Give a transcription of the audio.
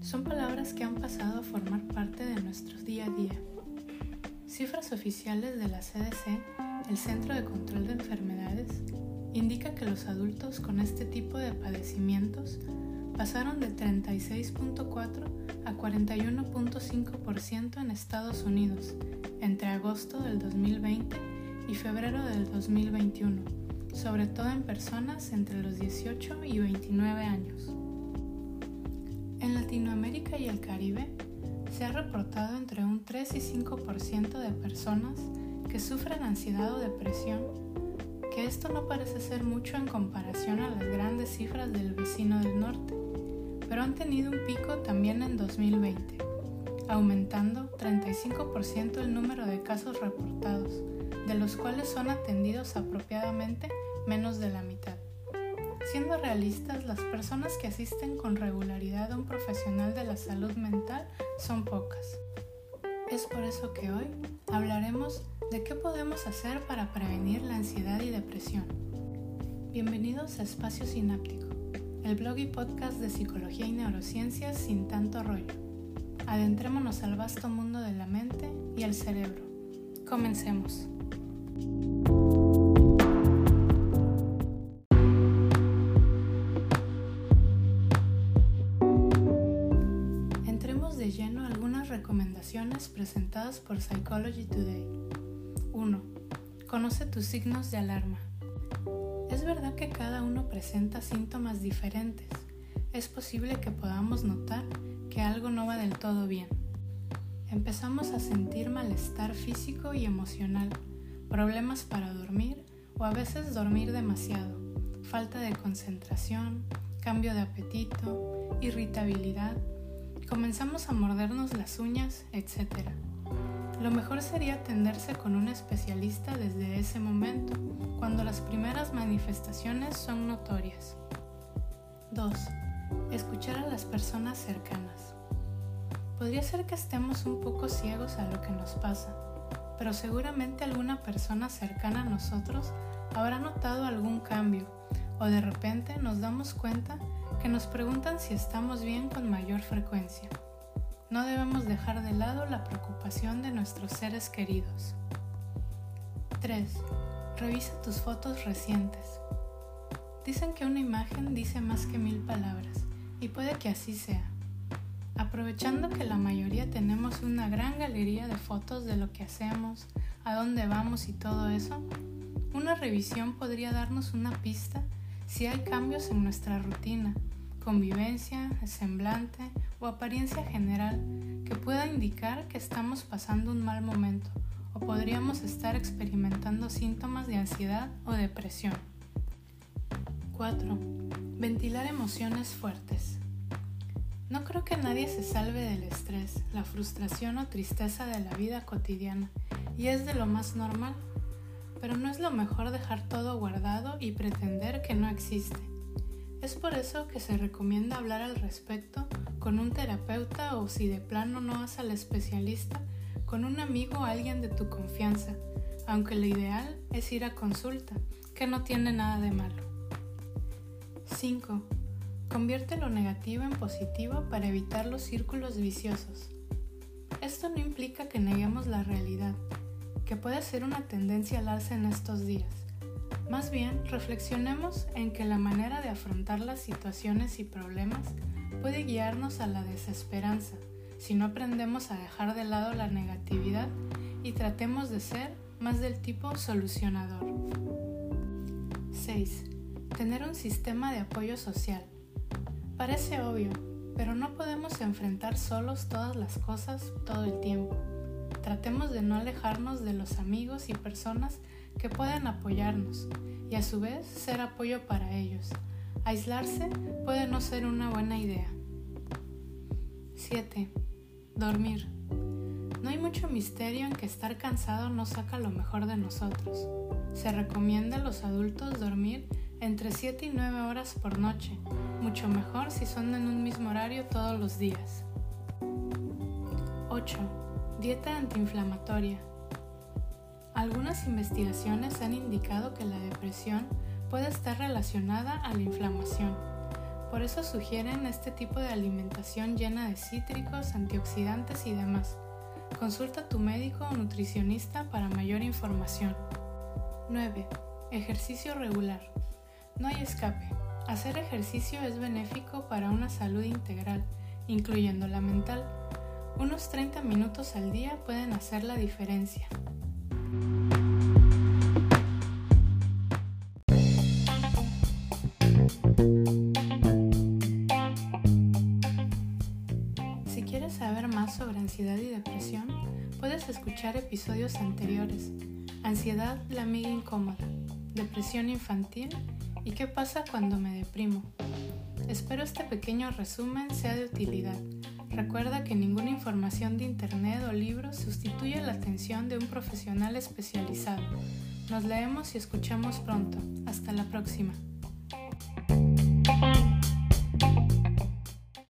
son palabras que han pasado a formar parte de nuestro día a día. Cifras oficiales de la CDC, el Centro de Control de Enfermedades, indica que los adultos con este tipo de padecimientos pasaron de 36.4 a 41.5% en Estados Unidos entre agosto del 2020 y febrero del 2021, sobre todo en personas entre los 18 y 29 años. En Latinoamérica y el Caribe se ha reportado entre un 3 y 5% de personas que sufren ansiedad o depresión, que esto no parece ser mucho en comparación a las grandes cifras del vecino del norte, pero han tenido un pico también en 2020, aumentando 35% el número de casos reportados, de los cuales son atendidos apropiadamente menos de la mitad. Siendo realistas, las personas que asisten con regularidad a un profesional de la salud mental son pocas. Es por eso que hoy hablaremos de qué podemos hacer para prevenir la ansiedad y depresión. Bienvenidos a Espacio Sináptico, el blog y podcast de psicología y neurociencias sin tanto rollo. Adentrémonos al vasto mundo de la mente y el cerebro. Comencemos. Presentadas por Psychology Today. 1. Conoce tus signos de alarma. Es verdad que cada uno presenta síntomas diferentes. Es posible que podamos notar que algo no va del todo bien. Empezamos a sentir malestar físico y emocional, problemas para dormir o a veces dormir demasiado, falta de concentración, cambio de apetito, irritabilidad, comenzamos a mordernos las uñas, etc. Lo mejor sería atenderse con un especialista desde ese momento, cuando las primeras manifestaciones son notorias. 2. Escuchar a las personas cercanas. Podría ser que estemos un poco ciegos a lo que nos pasa, pero seguramente alguna persona cercana a nosotros habrá notado algún cambio o de repente nos damos cuenta que nos preguntan si estamos bien con mayor frecuencia. No debemos dejar de lado la preocupación de nuestros seres queridos. 3. Revisa tus fotos recientes. Dicen que una imagen dice más que mil palabras, y puede que así sea. Aprovechando que la mayoría tenemos una gran galería de fotos de lo que hacemos, a dónde vamos y todo eso, una revisión podría darnos una pista si hay cambios en nuestra rutina convivencia, semblante o apariencia general que pueda indicar que estamos pasando un mal momento o podríamos estar experimentando síntomas de ansiedad o depresión. 4. Ventilar emociones fuertes. No creo que nadie se salve del estrés, la frustración o tristeza de la vida cotidiana, y es de lo más normal, pero no es lo mejor dejar todo guardado y pretender que no existe. Es por eso que se recomienda hablar al respecto con un terapeuta o si de plano no vas al especialista, con un amigo o alguien de tu confianza, aunque lo ideal es ir a consulta, que no tiene nada de malo. 5. Convierte lo negativo en positivo para evitar los círculos viciosos. Esto no implica que neguemos la realidad, puede ser una tendencia al alza en estos días más bien, reflexionemos en que la manera de afrontar las situaciones y problemas puede guiarnos a la desesperanza si no aprendemos a dejar de lado la negatividad y tratemos de ser más del tipo solucionador. 6. Tener un sistema de apoyo social. Parece obvio, pero no podemos enfrentar solos todas las cosas todo el tiempo. Tratemos de no alejarnos de los amigos y personas que pueden apoyarnos y a su vez ser apoyo para ellos. Aislarse puede no ser una buena idea. 7. Dormir. No hay mucho misterio en que estar cansado no saca lo mejor de nosotros. Se recomienda a los adultos dormir entre 7 y 9 horas por noche, mucho mejor si son en un mismo horario todos los días. 8. Dieta antiinflamatoria. Algunas investigaciones han indicado que la depresión puede estar relacionada a la inflamación, Por eso sugieren este tipo de alimentación llena de cítricos, antioxidantes y demás. Consulta a tu médico o nutricionista para mayor información. 9. Ejercicio regular. No hay escape. Hacer ejercicio es benéfico para una salud integral, incluyendo la mental. Unos 30 minutos al día pueden hacer la diferencia. Si quieres saber más sobre ansiedad y depresión, puedes escuchar episodios anteriores. Ansiedad, la amiga incómoda, depresión infantil y qué pasa cuando me deprimo. Espero este pequeño resumen sea de utilidad. Recuerda que ninguna información de Internet o libros sustituye la atención de un profesional especializado. Nos leemos y escuchamos pronto. Hasta la próxima.